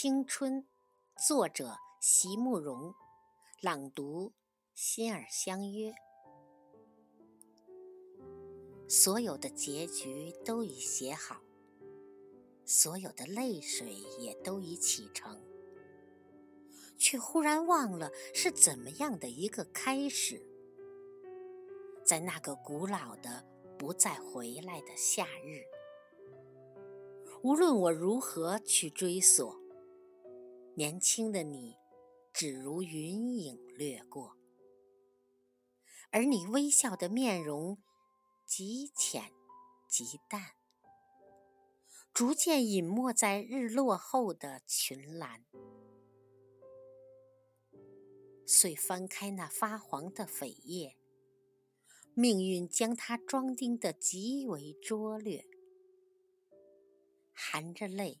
青春，作者席慕容，朗读心儿相约。所有的结局都已写好，所有的泪水也都已启程，却忽然忘了是怎么样的一个开始。在那个古老的、不再回来的夏日，无论我如何去追索。年轻的你，只如云影掠过，而你微笑的面容极浅极淡，逐渐隐没在日落后的群岚。遂翻开那发黄的扉页，命运将它装订的极为拙劣，含着泪。